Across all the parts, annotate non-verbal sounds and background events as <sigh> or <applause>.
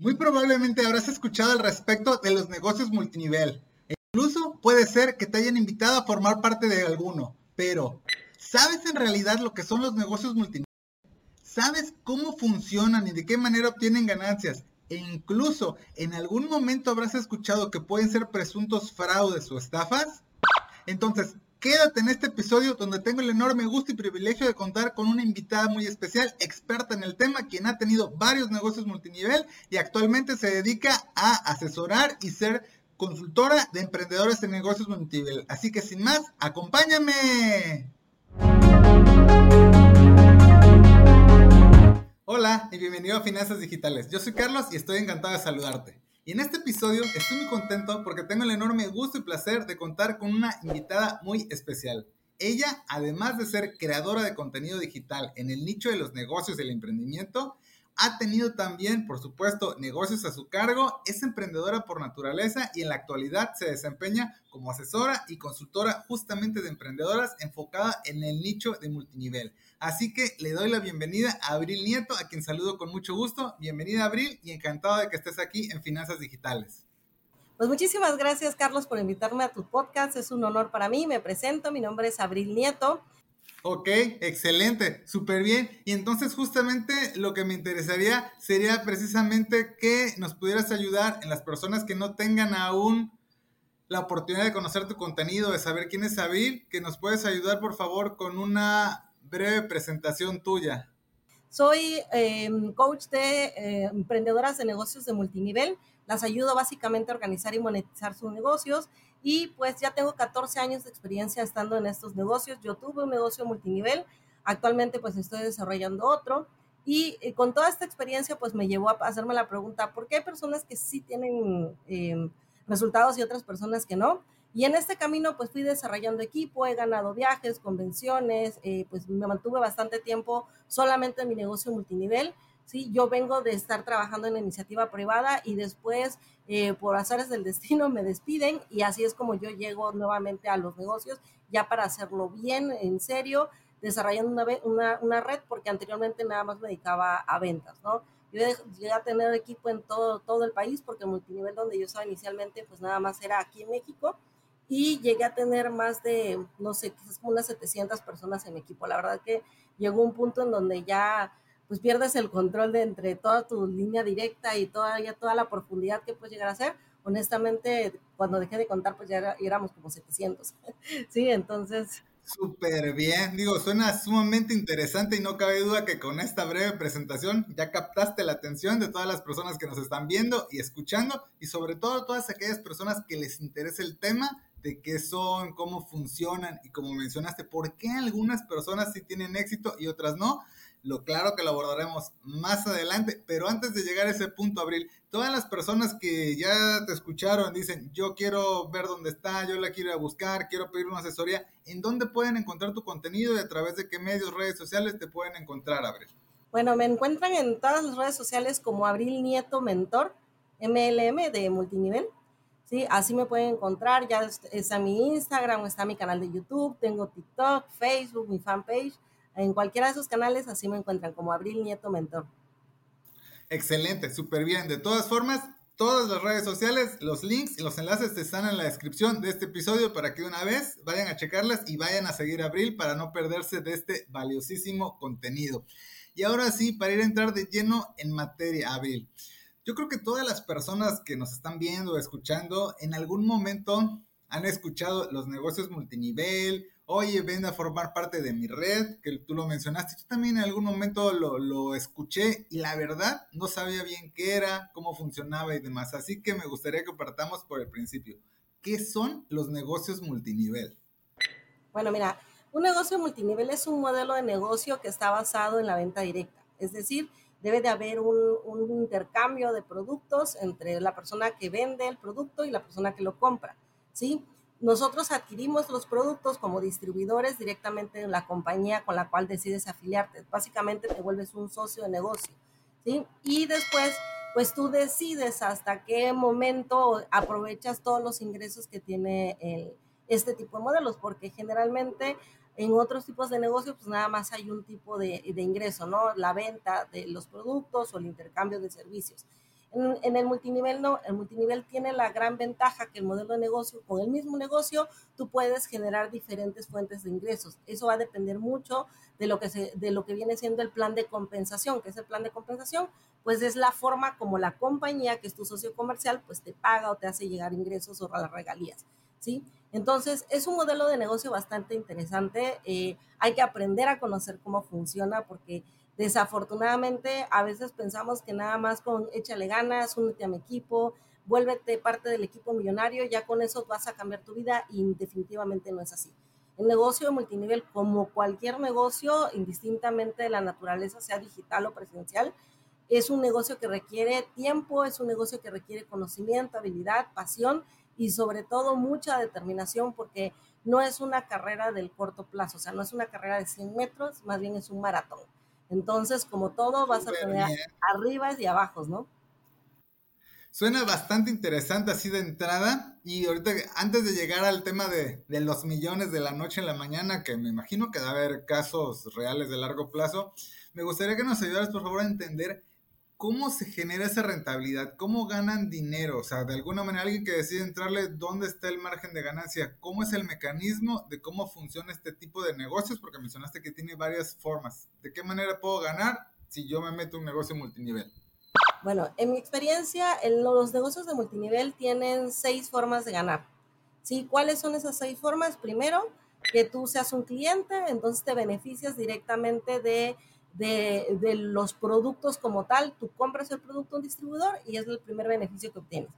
Muy probablemente habrás escuchado al respecto de los negocios multinivel. Incluso puede ser que te hayan invitado a formar parte de alguno. Pero, ¿sabes en realidad lo que son los negocios multinivel? ¿Sabes cómo funcionan y de qué manera obtienen ganancias? E incluso, ¿en algún momento habrás escuchado que pueden ser presuntos fraudes o estafas? Entonces, Quédate en este episodio donde tengo el enorme gusto y privilegio de contar con una invitada muy especial, experta en el tema, quien ha tenido varios negocios multinivel y actualmente se dedica a asesorar y ser consultora de emprendedores en negocios multinivel. Así que sin más, acompáñame. Hola y bienvenido a Finanzas Digitales. Yo soy Carlos y estoy encantado de saludarte. Y en este episodio estoy muy contento porque tengo el enorme gusto y placer de contar con una invitada muy especial. Ella, además de ser creadora de contenido digital en el nicho de los negocios y el emprendimiento, ha tenido también, por supuesto, negocios a su cargo, es emprendedora por naturaleza y en la actualidad se desempeña como asesora y consultora justamente de emprendedoras enfocada en el nicho de multinivel. Así que le doy la bienvenida a Abril Nieto, a quien saludo con mucho gusto. Bienvenida Abril y encantado de que estés aquí en Finanzas Digitales. Pues muchísimas gracias Carlos por invitarme a tu podcast. Es un honor para mí. Me presento. Mi nombre es Abril Nieto. Ok, excelente, súper bien. Y entonces justamente lo que me interesaría sería precisamente que nos pudieras ayudar en las personas que no tengan aún la oportunidad de conocer tu contenido, de saber quién es Abril, que nos puedes ayudar por favor con una breve presentación tuya. Soy em, coach de eh, emprendedoras de negocios de multinivel. Las ayudo básicamente a organizar y monetizar sus negocios. Y pues ya tengo 14 años de experiencia estando en estos negocios. Yo tuve un negocio multinivel. Actualmente pues estoy desarrollando otro. Y eh, con toda esta experiencia pues me llevó a hacerme la pregunta, ¿por qué hay personas que sí tienen em, resultados y otras personas que no? Y en este camino pues fui desarrollando equipo, he ganado viajes, convenciones, eh, pues me mantuve bastante tiempo solamente en mi negocio multinivel. Sí, yo vengo de estar trabajando en la iniciativa privada y después eh, por azares del <laughs> destino me despiden y así es como yo llego nuevamente a los negocios ya para hacerlo bien, en serio, desarrollando una, una, una red porque anteriormente nada más me dedicaba a ventas, ¿no? Yo llegué a tener equipo en todo, todo el país porque el multinivel donde yo estaba inicialmente pues nada más era aquí en México y llegué a tener más de, no sé, quizás unas 700 personas en equipo. La verdad que llegó un punto en donde ya pues pierdes el control de entre toda tu línea directa y toda, toda la profundidad que puedes llegar a hacer. Honestamente, cuando dejé de contar, pues ya éramos como 700. <laughs> sí, entonces... Súper bien, digo, suena sumamente interesante y no cabe duda que con esta breve presentación ya captaste la atención de todas las personas que nos están viendo y escuchando y sobre todo todas aquellas personas que les interesa el tema de qué son, cómo funcionan y como mencionaste, por qué algunas personas sí tienen éxito y otras no. Lo claro que lo abordaremos más adelante, pero antes de llegar a ese punto, Abril, todas las personas que ya te escucharon dicen, yo quiero ver dónde está, yo la quiero buscar, quiero pedir una asesoría, ¿en dónde pueden encontrar tu contenido y a través de qué medios, redes sociales te pueden encontrar, Abril? Bueno, me encuentran en todas las redes sociales como Abril Nieto Mentor, MLM de multinivel. ¿sí? Así me pueden encontrar, ya está mi Instagram, está mi canal de YouTube, tengo TikTok, Facebook, mi fanpage. En cualquiera de esos canales así me encuentran como Abril Nieto Mentor. Excelente, súper bien. De todas formas, todas las redes sociales, los links y los enlaces están en la descripción de este episodio para que una vez vayan a checarlas y vayan a seguir Abril para no perderse de este valiosísimo contenido. Y ahora sí, para ir a entrar de lleno en materia, Abril. Yo creo que todas las personas que nos están viendo o escuchando en algún momento han escuchado los negocios multinivel, oye, ven a formar parte de mi red, que tú lo mencionaste, yo también en algún momento lo, lo, escuché y la verdad no sabía bien qué era, cómo funcionaba y demás. Así que me gustaría que partamos por el principio. ¿Qué son los negocios multinivel? Bueno, mira, un negocio multinivel es un modelo de negocio que está basado en la venta directa, es decir, debe de haber un, intercambio de productos entre la persona que vende el producto y la persona que lo compra, ¿sí? Nosotros adquirimos los productos como distribuidores directamente en la compañía con la cual decides afiliarte. Básicamente te vuelves un socio de negocio, ¿sí? Y después, pues tú decides hasta qué momento aprovechas todos los ingresos que tiene el, este tipo de modelos, porque generalmente en otros tipos de negocios, pues nada más hay un tipo de, ingreso, ¿no? La venta de los productos o el intercambio de servicios. En, el multinivel no, el multinivel tiene la gran ventaja que el modelo de negocio, con el mismo negocio, tú puedes generar diferentes fuentes de ingresos. Eso va a depender mucho de lo que, se, de lo que viene siendo el plan de compensación, que es el plan de compensación, pues es la forma como la compañía, que es tu socio comercial, pues te paga o te hace llegar ingresos o las regalías, ¿sí? Entonces, es un modelo de negocio bastante interesante. Eh, hay que aprender a conocer cómo funciona porque Desafortunadamente, a veces pensamos que nada más con échale ganas, únete a mi equipo, vuélvete parte del equipo millonario, ya con eso vas a cambiar tu vida y definitivamente no es así. El negocio de multinivel, como cualquier negocio, indistintamente de la naturaleza, sea digital o presencial, es un negocio que requiere tiempo, es un negocio que requiere conocimiento, habilidad, pasión y sobre todo mucha determinación porque no es una carrera del corto plazo, o sea, no es una carrera de 100 metros, más bien es un maratón. Entonces, como todo, vas a tener arriba y abajo, ¿no? Suena bastante interesante así de entrada. Y ahorita, antes de llegar al tema de, de, los millones de la noche en la mañana, que me imagino que va a haber casos reales de largo plazo, me gustaría que nos ayudaras, por favor, a entender ¿cómo se genera esa rentabilidad? ¿Cómo ganan dinero? O sea, de alguna manera alguien que decide entrarle, ¿dónde está el margen de ganancia? ¿Cómo es el mecanismo de cómo funciona este tipo de negocios? Porque mencionaste que tiene varias formas. ¿De qué manera puedo ganar si yo me meto en un negocio multinivel? Bueno, en mi experiencia, los negocios de multinivel tienen seis formas de ganar. ¿Sí? ¿Cuáles son esas seis formas? Primero, que tú seas un cliente, entonces te beneficias directamente de de, de, los productos como tal, tú compras el producto a un distribuidor y es el primer beneficio que obtienes.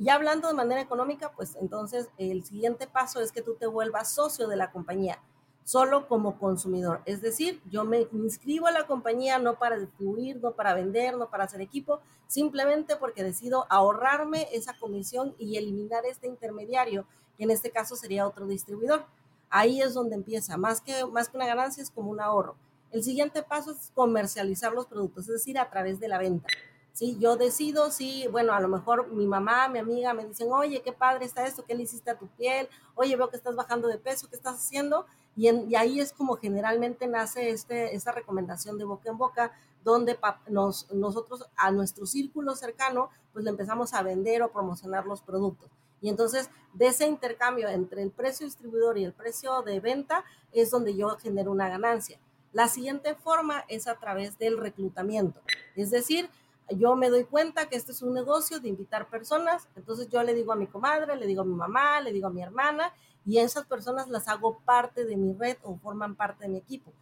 Y hablando de manera económica, pues entonces el siguiente paso es que tú te vuelvas socio de la compañía, solo como consumidor. Es decir, yo me inscribo a la compañía no para distribuir, no para vender, no para hacer equipo, simplemente porque decido ahorrarme esa comisión y eliminar este intermediario, que en este caso sería otro distribuidor. Ahí es donde empieza, más que, más que una ganancia es como un ahorro. El siguiente paso es comercializar los productos, es decir, a través de la venta. ¿sí? Yo decido si, bueno, a lo mejor mi mamá, mi amiga me dicen, oye, qué padre está esto, qué le hiciste a tu piel, oye, veo que estás bajando de peso, ¿qué estás haciendo? Y, y ahí es como generalmente nace este, esta recomendación de boca en boca, donde nos, nosotros a nuestro círculo cercano, pues le empezamos a vender o promocionar los productos. Y entonces, de ese intercambio entre el precio distribuidor y el precio de venta, es donde yo genero una ganancia. La siguiente forma es a través del reclutamiento. Es decir, yo me doy cuenta que este es un negocio de invitar personas, entonces yo le digo a mi comadre, le digo a mi mamá, le digo a mi hermana, y esas personas las hago parte de mi red o forman parte de mi equipo.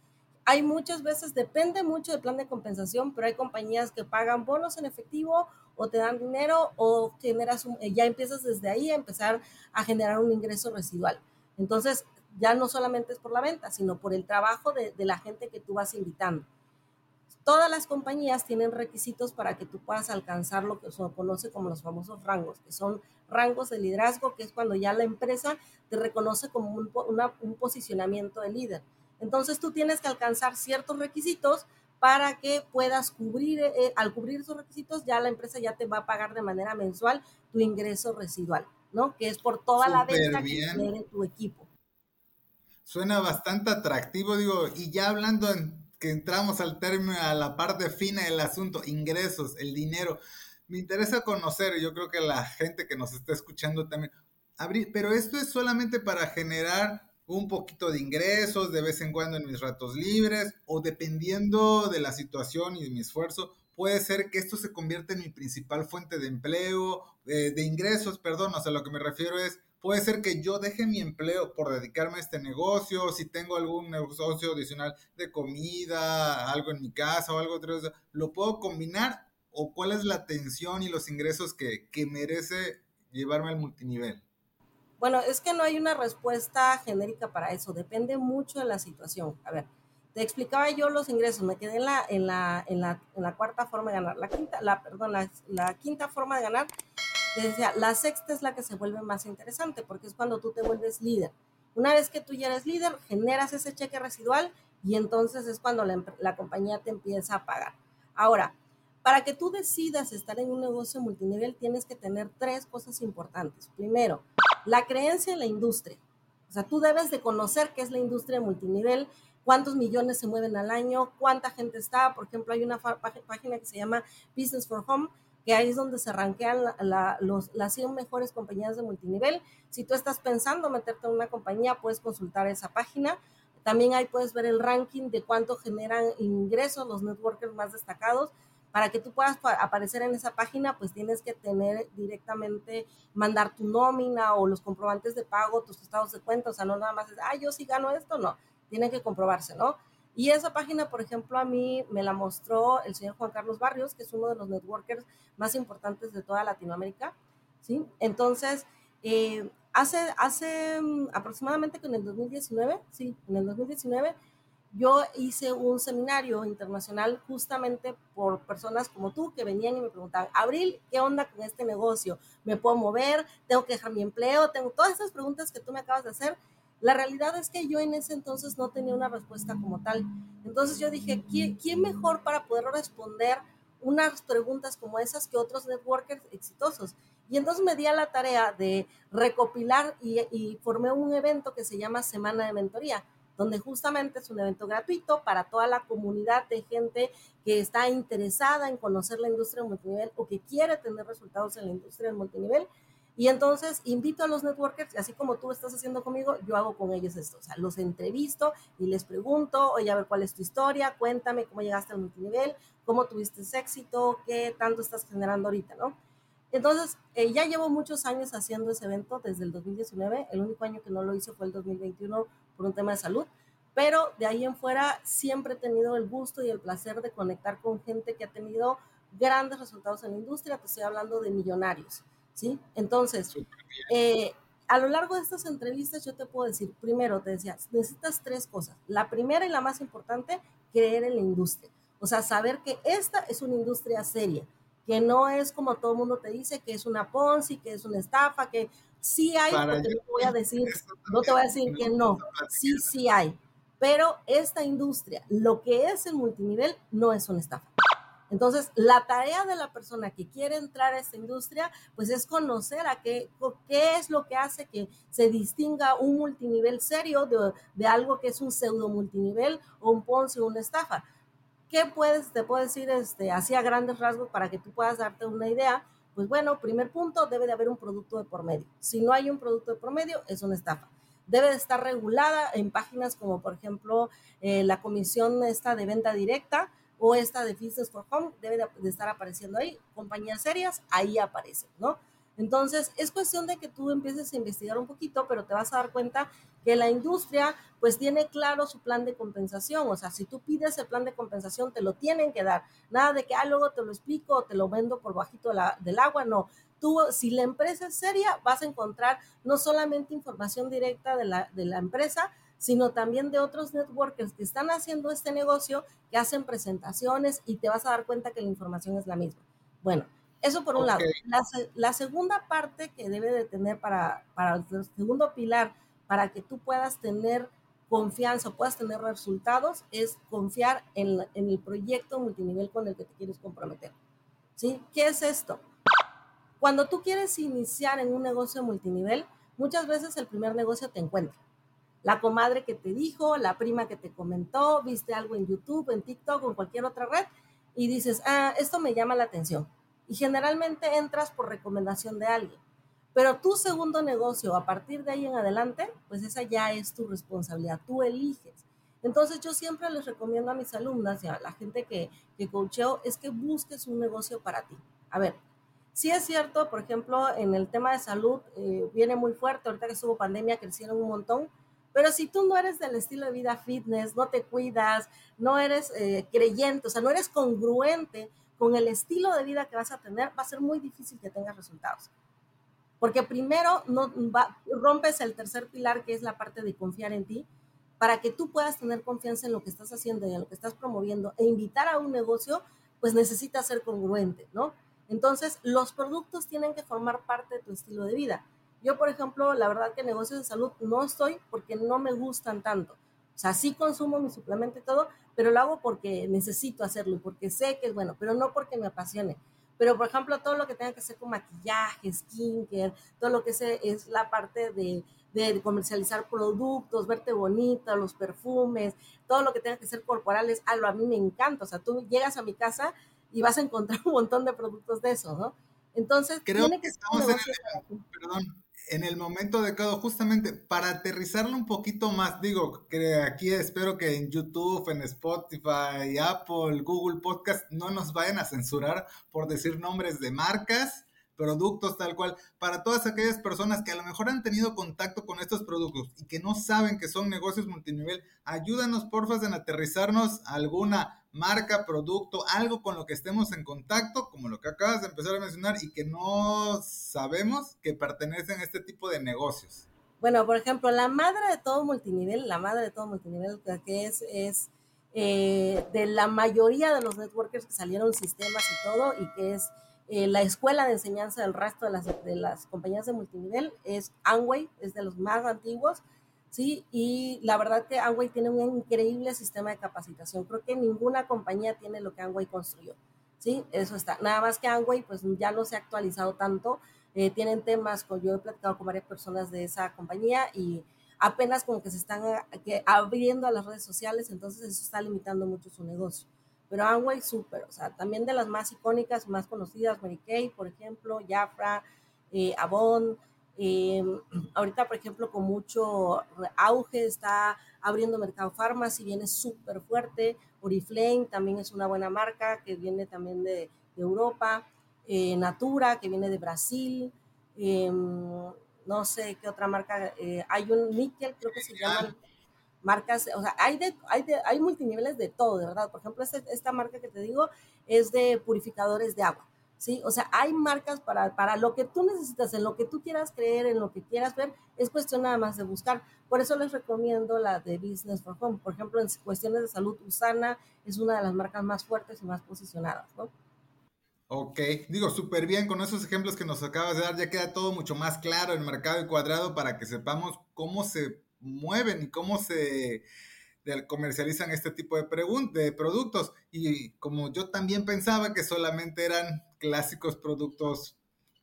Hay muchas veces, depende mucho del plan de compensación, pero hay compañías que pagan bonos en efectivo o te dan dinero o generas ya empiezas desde ahí a empezar a generar un ingreso residual. Entonces, ya no solamente es por la venta, sino por el trabajo de, la gente que tú vas invitando. Todas las compañías tienen requisitos para que tú puedas alcanzar lo que se conoce como los famosos rangos, que son rangos de liderazgo, que es cuando ya la empresa te reconoce como un, un posicionamiento de líder. Entonces tú tienes que alcanzar ciertos requisitos para que puedas cubrir, eh, al cubrir esos requisitos, ya la empresa ya te va a pagar de manera mensual tu ingreso residual, ¿no? Que es por toda la venta que tiene tu equipo suena bastante atractivo, digo, y ya hablando en que entramos al término, a la parte fina del asunto, ingresos, el dinero, me interesa conocer, yo creo que la gente que nos está escuchando también, abrir, pero esto es solamente para generar un poquito de ingresos de vez en cuando en mis ratos libres o dependiendo de la situación y de mi esfuerzo, puede ser que esto se convierta en mi principal fuente de empleo, eh, de ingresos, perdón, o sea, lo que me refiero es Puede ser que yo deje mi empleo por dedicarme a este negocio, si tengo algún negocio adicional de comida, algo en mi casa o algo otro, ¿lo puedo combinar? ¿O cuál es la atención y los ingresos que, que merece llevarme al multinivel? Bueno, es que no hay una respuesta genérica para eso, depende mucho de la situación. A ver, te explicaba yo los ingresos, me quedé en la, en la, en la, en la cuarta forma de ganar. La quinta, la, perdón, la, la quinta forma de ganar decía, la sexta es la que se vuelve más interesante porque es cuando tú te vuelves líder. Una vez que tú ya eres líder, generas ese cheque residual y entonces es cuando la, la compañía te empieza a pagar. Ahora, para que tú decidas estar en un negocio multinivel, tienes que tener tres cosas importantes. Primero, la creencia en la industria. O sea, tú debes de conocer qué es la industria multinivel, cuántos millones se mueven al año, cuánta gente está. Por ejemplo, hay una página que se llama Business for Home, que ahí es donde se rankean los, las 100 mejores compañías de multinivel. Si tú estás pensando meterte en una compañía, puedes consultar esa página. También ahí puedes ver el ranking de cuánto generan ingresos los networkers más destacados. Para que tú puedas aparecer en esa página, pues tienes que tener directamente, mandar tu nómina o los comprobantes de pago, tus estados de cuenta. O sea, no nada más es, ah, yo sí gano esto, no. Tiene que comprobarse, ¿no? Y esa página, por ejemplo, a mí me la mostró el señor Juan Carlos Barrios, que es uno de los networkers más importantes de toda Latinoamérica, ¿sí? Entonces, eh, hace, hace mm, aproximadamente en el 2019, sí, en el 2019, yo hice un seminario internacional justamente por personas como tú que venían y me preguntaban, Abril, ¿qué onda con este negocio? ¿Me puedo mover? ¿Tengo que dejar mi empleo? Tengo todas esas preguntas que tú me acabas de hacer la realidad es que yo en ese entonces no tenía una respuesta como tal. Entonces yo dije, ¿quién, mejor para poder responder unas preguntas como esas que otros networkers exitosos? Y entonces me di a la tarea de recopilar y, formé un evento que se llama Semana de Mentoría, donde justamente es un evento gratuito para toda la comunidad de gente que está interesada en conocer la industria multinivel o que quiere tener resultados en la industria del multinivel y entonces invito a los networkers, así como tú estás haciendo conmigo, yo hago con ellos esto. O sea, los entrevisto y les pregunto, oye, a ver cuál es tu historia, cuéntame cómo llegaste al multinivel, cómo tuviste éxito, qué tanto estás generando ahorita, ¿no? Entonces, eh, ya llevo muchos años haciendo ese evento desde el 2019. El único año que no lo hice fue el 2021 por un tema de salud. Pero de ahí en fuera siempre he tenido el gusto y el placer de conectar con gente que ha tenido grandes resultados en la industria. Te estoy hablando de millonarios ¿sí? Entonces, eh, a lo largo de estas entrevistas yo te puedo decir, primero te decía, necesitas tres cosas. La primera y la más importante, creer en la industria. O sea, saber que esta es una industria seria, que no es como todo el mundo te dice, que es una Ponzi, que es una estafa, que sí hay, no te voy a decir, no te voy a decir que no, sí, sí hay. Pero esta industria, lo que es el multinivel, no es una estafa. Entonces, la tarea de la persona que quiere entrar a esta industria, pues es conocer a qué, qué es lo que hace que se distinga un multinivel serio de, algo que es un pseudo multinivel o un ponce o una estafa. ¿Qué puedes, te puedo decir este, así a grandes rasgos para que tú puedas darte una idea? Pues bueno, primer punto, debe de haber un producto de por medio. Si no hay un producto de por medio, es una estafa debe de estar regulada en páginas como por ejemplo eh, la comisión esta de venta directa o esta de Business for Home debe de, estar apareciendo ahí. Compañías serias, ahí aparecen, ¿no? Entonces, es cuestión de que tú empieces a investigar un poquito, pero te vas a dar cuenta que la industria pues tiene claro su plan de compensación. O sea, si tú pides el plan de compensación, te lo tienen que dar. Nada de que, ah, luego te lo explico o te lo vendo por bajito del agua, no. Tú, si la empresa es seria, vas a encontrar no solamente información directa de la, de la empresa, sino también de otros networkers que están haciendo este negocio, que hacen presentaciones y te vas a dar cuenta que la información es la misma. Bueno, eso por un lado. La, segunda parte que debe de tener para, para el segundo pilar, para que tú puedas tener confianza, puedas tener resultados, es confiar en, en, el proyecto multinivel con el que te quieres comprometer. ¿Sí? ¿Qué es esto? Cuando tú quieres iniciar en un negocio multinivel, muchas veces el primer negocio te encuentra la comadre que te dijo, la prima que te comentó, viste algo en YouTube, en TikTok en cualquier otra red y dices, ah, esto me llama la atención. Y generalmente entras por recomendación de alguien. Pero tu segundo negocio, a partir de ahí en adelante, pues esa ya es tu responsabilidad, tú eliges. Entonces yo siempre les recomiendo a mis alumnas y a la gente que, que coacheo es que busques un negocio para ti. A ver, sí es cierto, por ejemplo, en el tema de salud eh, viene muy fuerte, ahorita que estuvo pandemia crecieron un montón, pero si tú no eres del estilo de vida fitness, no te cuidas, no eres eh, creyente, o sea, no eres congruente con el estilo de vida que vas a tener, va a ser muy difícil que tengas resultados. Porque primero no, rompes el tercer pilar, que es la parte de confiar en ti, para que tú puedas tener confianza en lo que estás haciendo y en lo que estás promoviendo e invitar a un negocio, pues necesitas ser congruente, ¿no? Entonces, los productos tienen que formar parte de tu estilo de vida. Yo, por ejemplo, la verdad que negocios de salud no estoy porque no me gustan tanto. O sea, sí consumo mi suplemento y todo, pero lo hago porque necesito hacerlo porque sé que es bueno, pero no porque me apasione. Pero, por ejemplo, todo lo que tenga que hacer con maquillaje, skincare, todo lo que sé es la parte de, de comercializar productos, verte bonita, los perfumes, todo lo que tenga que ser corporales, algo a mí me encanta. O sea, tú llegas a mi casa y vas a encontrar <laughs> un montón de productos de eso, ¿no? Entonces, creo que, estamos en el, perdón, en el momento adecuado, justamente para aterrizarlo un poquito más. Digo, que aquí espero que en YouTube, en Spotify, Apple, Google Podcast no nos vayan a censurar por decir nombres de marcas productos tal cual, para todas aquellas personas que a lo mejor han tenido contacto con estos productos y que no saben que son negocios multinivel, ayúdanos porfas en aterrizarnos alguna marca, producto, algo con lo que estemos en contacto, como lo que acabas de empezar a mencionar y que no sabemos que pertenecen a este tipo de negocios. Bueno, por ejemplo, la madre de todo multinivel, la madre de todo multinivel, que es, es eh, de la mayoría de los networkers que salieron sistemas y todo, y que es eh, la escuela de enseñanza del resto de las, de las compañías de multinivel es Amway, es de los más antiguos, ¿sí? Y la verdad que Amway tiene un increíble sistema de capacitación. Creo que ninguna compañía tiene lo que Amway construyó, ¿sí? Eso está. Nada más que Amway, pues ya no se ha actualizado tanto. Eh, tienen temas, con, yo he platicado con varias personas de esa compañía y apenas como que se están eh, abriendo a las redes sociales, entonces eso está limitando mucho su negocio pero Amway súper, o sea, también de las más icónicas, más conocidas, Mary Kay, por ejemplo, Jafra, eh, Avon, em, ahorita, por ejemplo, con mucho auge está abriendo Mercado Farmacy, viene súper fuerte, Oriflame también es una buena marca que viene también de, Europa, eh, Natura que viene de Brasil, em, no sé qué otra marca, eh, hay un níquel, creo que se llama marcas, o sea, hay, de, hay, de, hay multiniveles de todo, de verdad. Por ejemplo, este, esta marca que te digo es de purificadores de agua, ¿sí? O sea, hay marcas para, para lo que tú necesitas, en lo que tú quieras creer, en lo que quieras ver, es cuestión nada más de buscar. Por eso les recomiendo la de Business for Home. Por ejemplo, en cuestiones de salud, Usana es una de las marcas más fuertes y más posicionadas, ¿no? Ok, digo, súper bien, con esos ejemplos que nos acabas de dar, ya queda todo mucho más claro, el mercado y cuadrado, para que sepamos cómo se mueven y cómo se comercializan este tipo de, de productos. Y como yo también pensaba que solamente eran clásicos productos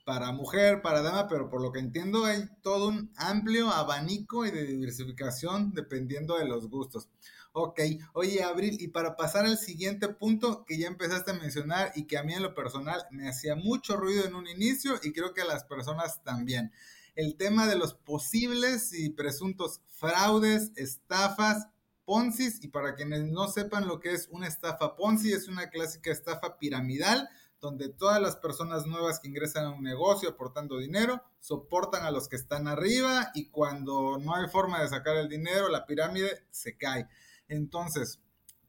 para mujer, para dama, pero por lo que entiendo hay todo un amplio abanico y de diversificación dependiendo de los gustos. Ok, oye Abril, y para pasar al siguiente punto que ya empezaste a mencionar y que a mí en lo personal me hacía mucho ruido en un inicio y creo que a las personas también el tema de los posibles y presuntos fraudes, estafas, Ponzi, y para quienes no sepan lo que es una estafa Ponzi, es una clásica estafa piramidal donde todas las personas nuevas que ingresan a un negocio aportando dinero soportan a los que están arriba y cuando no hay forma de sacar el dinero, la pirámide se cae. Entonces,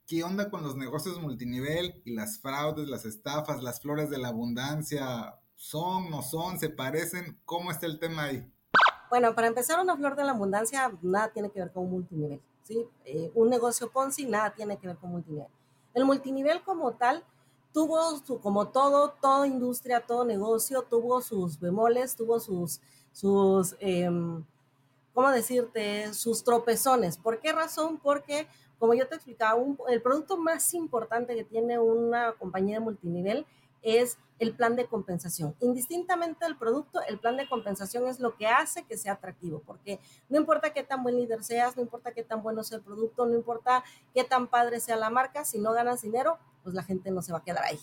¿qué onda con los negocios multinivel y las fraudes, las estafas, las flores de la abundancia? ¿Son, no son, se parecen? ¿Cómo está el tema ahí? Bueno, para empezar, una flor de la abundancia nada tiene que ver con un multinivel, Eh, un negocio Ponzi nada tiene que ver con multinivel. El multinivel como tal tuvo, su, como todo, toda industria, todo negocio, tuvo sus bemoles, tuvo sus, sus em, ¿cómo decirte? Sus tropezones. ¿Por qué razón? Porque, como yo te explicaba, el producto más importante que tiene una compañía de multinivel es el plan de compensación. Indistintamente del producto, el plan de compensación es lo que hace que sea atractivo, porque no importa qué tan buen líder seas, no importa qué tan bueno sea el producto, no importa qué tan padre sea la marca, si no ganas dinero, pues la gente no se va a quedar ahí.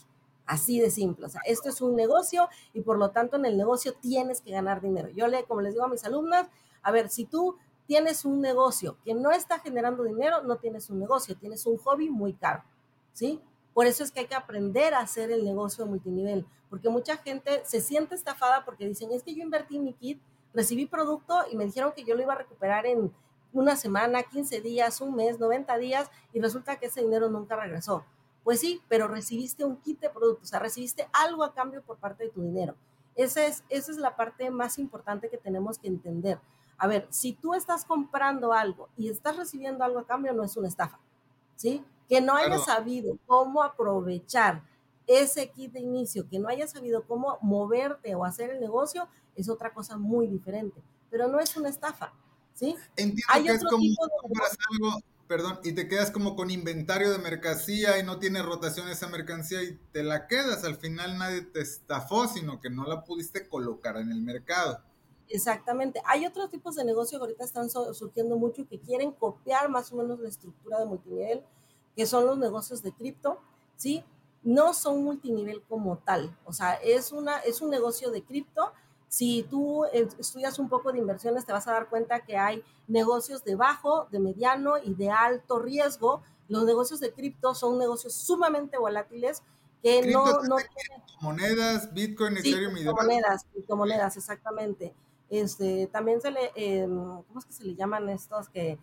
Así de simple. O sea, esto es un negocio y por lo tanto en el negocio tienes que ganar dinero. Yo le, como les digo a mis alumnas, a ver, si tú tienes un negocio que no está generando dinero, no tienes un negocio, tienes un hobby muy caro, ¿sí? Por eso es que hay que aprender a hacer el negocio multinivel, porque mucha gente se siente estafada porque dicen, es que yo invertí mi kit, recibí producto y me dijeron que yo lo iba a recuperar en una semana, 15 días, un mes, 90 días, y resulta que ese dinero nunca regresó. Pues sí, pero recibiste un kit de producto, o sea, recibiste algo a cambio por parte de tu dinero. Esa es, esa es la parte más importante que tenemos que entender. A ver, si tú estás comprando algo y estás recibiendo algo a cambio, no es una estafa, ¿sí? Que no haya sabido cómo aprovechar ese kit de inicio, que no haya sabido cómo moverte o hacer el negocio, es otra cosa muy diferente, pero no es una estafa, ¿sí? Entiendo que es como compras algo, perdón, y te quedas como con inventario de mercancía y no tiene rotación esa mercancía y te la quedas, al final nadie te estafó, sino que no la pudiste colocar en el mercado. Exactamente. Hay otros tipos de negocio que ahorita están surgiendo mucho y que quieren copiar más o menos la estructura de multinivel, que son los negocios de cripto, ¿sí? no son multinivel como tal. O sea, es, una, es un negocio de cripto. Si tú eh, estudias un poco de inversiones, te vas a dar cuenta que hay negocios de bajo, de mediano y de alto riesgo. Los negocios de cripto son negocios sumamente volátiles que no, no monedas, Bitcoin, Ethereum y Monedas, criptomonedas, exactamente. Este, también se le, em, ¿cómo es que se le llaman estos que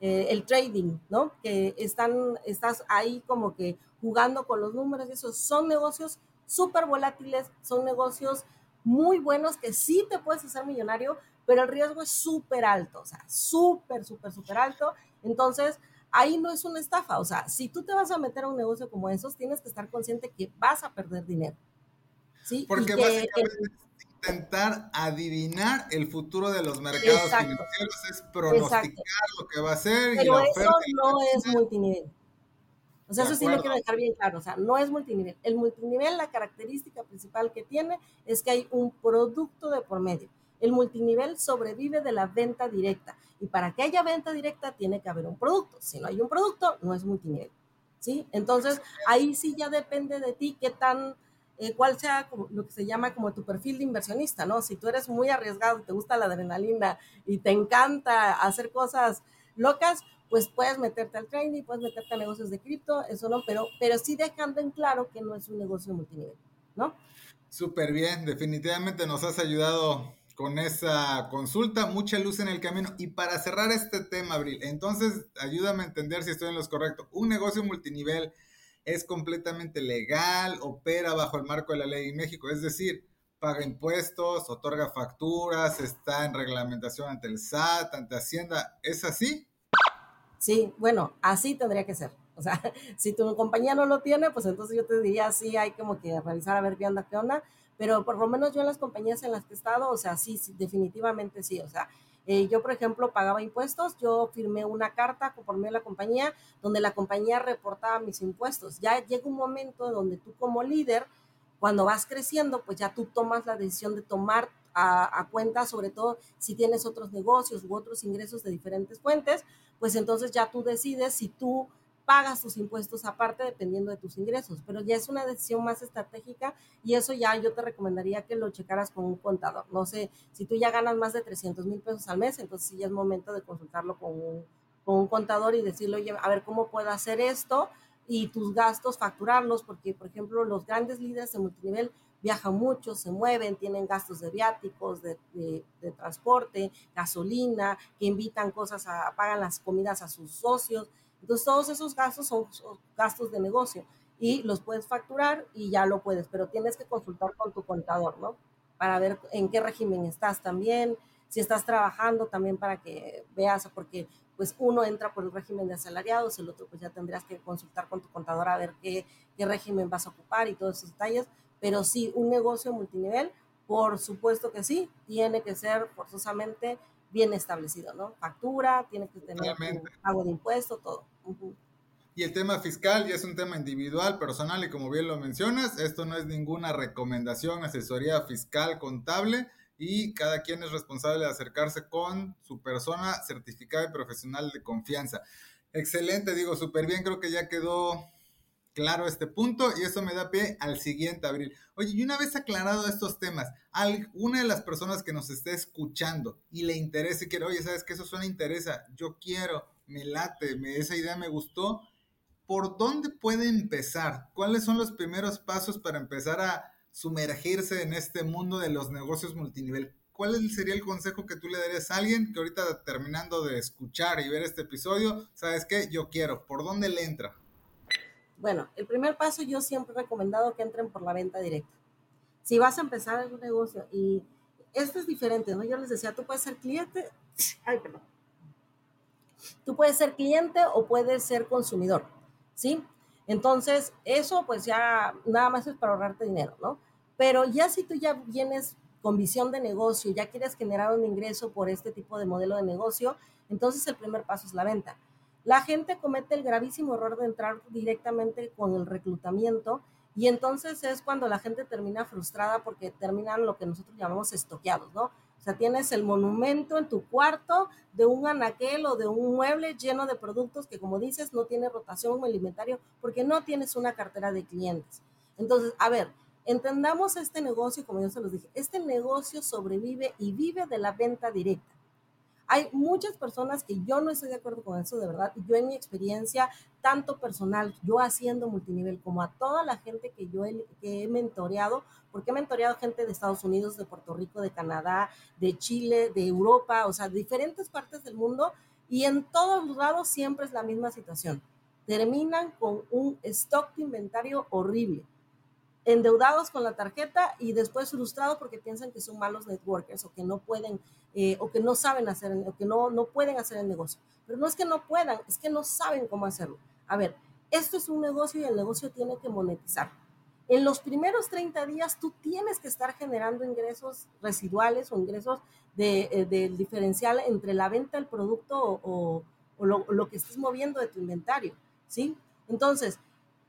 eh, el trading, ¿no? Que están, estás ahí como que jugando con los números, esos son negocios súper volátiles, son negocios muy buenos que sí te puedes hacer millonario, pero el riesgo es súper alto, o sea, súper, súper, súper alto. Entonces, ahí no es una estafa, o sea, si tú te vas a meter a un negocio como esos, tienes que estar consciente que vas a perder dinero. ¿sí? Porque básicamente intentar adivinar el futuro de los mercados financieros, es pronosticar lo que va a ser. Pero eso no es multinivel. O sea, eso sí lo quiero dejar bien claro. O sea, no es multinivel. El multinivel, la característica principal que tiene es que hay un producto de por medio. El multinivel sobrevive de la venta directa. Y para que haya venta directa tiene que haber un producto. Si no hay un producto, no es multinivel. ¿Sí? Entonces, ahí sí ya depende de ti qué tan eh, cuál sea lo que se llama como tu perfil de inversionista, ¿no? Si tú eres muy arriesgado, te gusta la adrenalina y te encanta hacer cosas locas, pues puedes meterte al trading, puedes meterte a negocios de cripto, eso no, pero, pero sí dejando en claro que no es un negocio multinivel, ¿no? Súper bien, definitivamente nos has ayudado con esa consulta, mucha luz en el camino. Y para cerrar este tema, Abril, entonces ayúdame a entender si estoy en lo correcto. Un negocio multinivel es completamente legal, opera bajo el marco de la ley en México, es decir, paga impuestos, otorga facturas, está en reglamentación ante el SAT, ante Hacienda, ¿es así? Sí, bueno, así tendría que ser. O sea, <laughs> si tu compañía no lo tiene, pues entonces yo te diría, sí, hay como que revisar a ver qué onda, qué onda, pero por lo menos yo en las compañías en las que he estado, o sea, sí, sí definitivamente sí, o sea, eh, yo, por ejemplo, pagaba impuestos, yo firmé una carta conforme a la compañía donde la compañía reportaba mis impuestos. Ya llega un momento donde tú como líder, cuando vas creciendo, pues ya tú tomas la decisión de tomar a, a, cuenta, sobre todo si tienes otros negocios u otros ingresos de diferentes fuentes, pues entonces ya tú decides si tú pagas tus impuestos aparte dependiendo de tus ingresos, pero ya es una decisión más estratégica y eso ya yo te recomendaría que lo checaras con un contador. No sé, si tú ya ganas más de 300 mil pesos al mes, entonces sí ya es momento de consultarlo con un, con un contador y decirle, oye, a ver cómo puedo hacer esto y tus gastos facturarlos, porque por ejemplo los grandes líderes de multinivel viajan mucho, se mueven, tienen gastos de viáticos, de, de, de, transporte, gasolina, que invitan cosas a, pagan las comidas a sus socios. Entonces, todos esos gastos son, gastos de negocio y los puedes facturar y ya lo puedes, pero tienes que consultar con tu contador, ¿no? Para ver en qué régimen estás también, si estás trabajando también para que veas, porque pues uno entra por el régimen de asalariados, el otro pues ya tendrías que consultar con tu contador a ver qué, qué régimen vas a ocupar y todos esos detalles, pero sí, un negocio multinivel, por supuesto que sí, tiene que ser forzosamente bien establecido, ¿no? Factura, tiene que tener pago de impuestos, todo. Y el tema fiscal ya es un tema individual, personal y como bien lo mencionas, esto no es ninguna recomendación, asesoría fiscal, contable y cada quien es responsable de acercarse con su persona certificada y profesional de confianza. Excelente, digo, súper bien, creo que ya quedó claro este punto y eso me da pie al siguiente abril. Oye, y una vez aclarado estos temas, alguna de las personas que nos esté escuchando y le interese y quiere, oye, ¿sabes qué? Eso suena interesa, yo quiero, me late, me, esa idea me gustó. ¿Por dónde puede empezar? ¿Cuáles son los primeros pasos para empezar a sumergirse en este mundo de los negocios multinivel? ¿Cuál sería el consejo que tú le darías a alguien que ahorita terminando de escuchar y ver este episodio, sabes qué? Yo quiero, ¿por dónde le entra? Bueno, el primer paso yo siempre he recomendado que entren por la venta directa. Si vas a empezar un negocio y esto es diferente, ¿no? Yo les decía, tú puedes ser cliente, <sniffs> ay, perdón. Tú puedes ser cliente o puedes ser consumidor, ¿sí? Entonces, eso pues ya nada más es para ahorrarte dinero, ¿no? Pero ya si tú ya vienes con visión de negocio, ya quieres generar un ingreso por este tipo de modelo de negocio, entonces el primer paso es la venta. La gente comete el gravísimo error de entrar directamente con el reclutamiento y entonces es cuando la gente termina frustrada porque terminan lo que nosotros llamamos estoqueados, ¿no? O O sea, tienes el monumento en tu cuarto de un anaquel o de un mueble lleno de productos que, como dices, no tiene rotación alimentario porque no tienes una cartera de clientes. Entonces, a ver, entendamos este negocio, como yo se los dije, este negocio sobrevive y vive de la venta directa. Hay muchas personas que yo no estoy de acuerdo con eso, de verdad. Yo en mi experiencia, tanto personal, yo haciendo multinivel, como a toda la gente que yo he, que mentoreado, porque he mentoreado gente de Estados Unidos, de Puerto Rico, de Canadá, de Chile, de Europa, o sea, diferentes partes del mundo, y en todos lados siempre es la misma situación. Terminan con un stock de inventario horrible endeudados con la tarjeta y después frustrados porque piensan que son malos networkers o que no pueden eh, o que no saben hacer o que no, no pueden hacer el negocio. Pero no es que no puedan, es que no saben cómo hacerlo. A ver, esto es un negocio y el negocio tiene que monetizar. En los primeros 30 días tú tienes que estar generando ingresos residuales o ingresos de, eh, del diferencial entre la venta del producto o, o lo, lo, que estés moviendo de tu inventario, ¿sí? Entonces,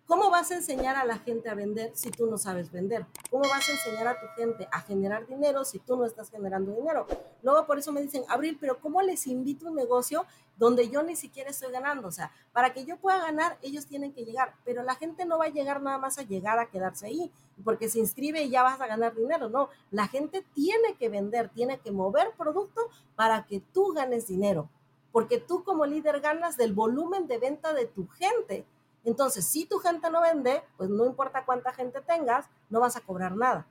¿Cómo vas a enseñar a la gente a vender si tú no sabes vender? ¿Cómo vas a enseñar a tu gente a generar dinero si tú no estás generando dinero? Luego por eso me dicen, Abril, pero ¿cómo les invito a un negocio donde yo ni siquiera estoy ganando? O sea, para que yo pueda ganar, ellos tienen que llegar, pero la gente no va a llegar nada más a llegar a quedarse ahí, porque se inscribe y ya vas a ganar dinero. No, la gente tiene que vender, tiene que mover producto para que tú ganes dinero, porque tú como líder ganas del volumen de venta de tu gente entonces, si tu gente no vende, pues no importa cuánta gente tengas, no vas a cobrar nada.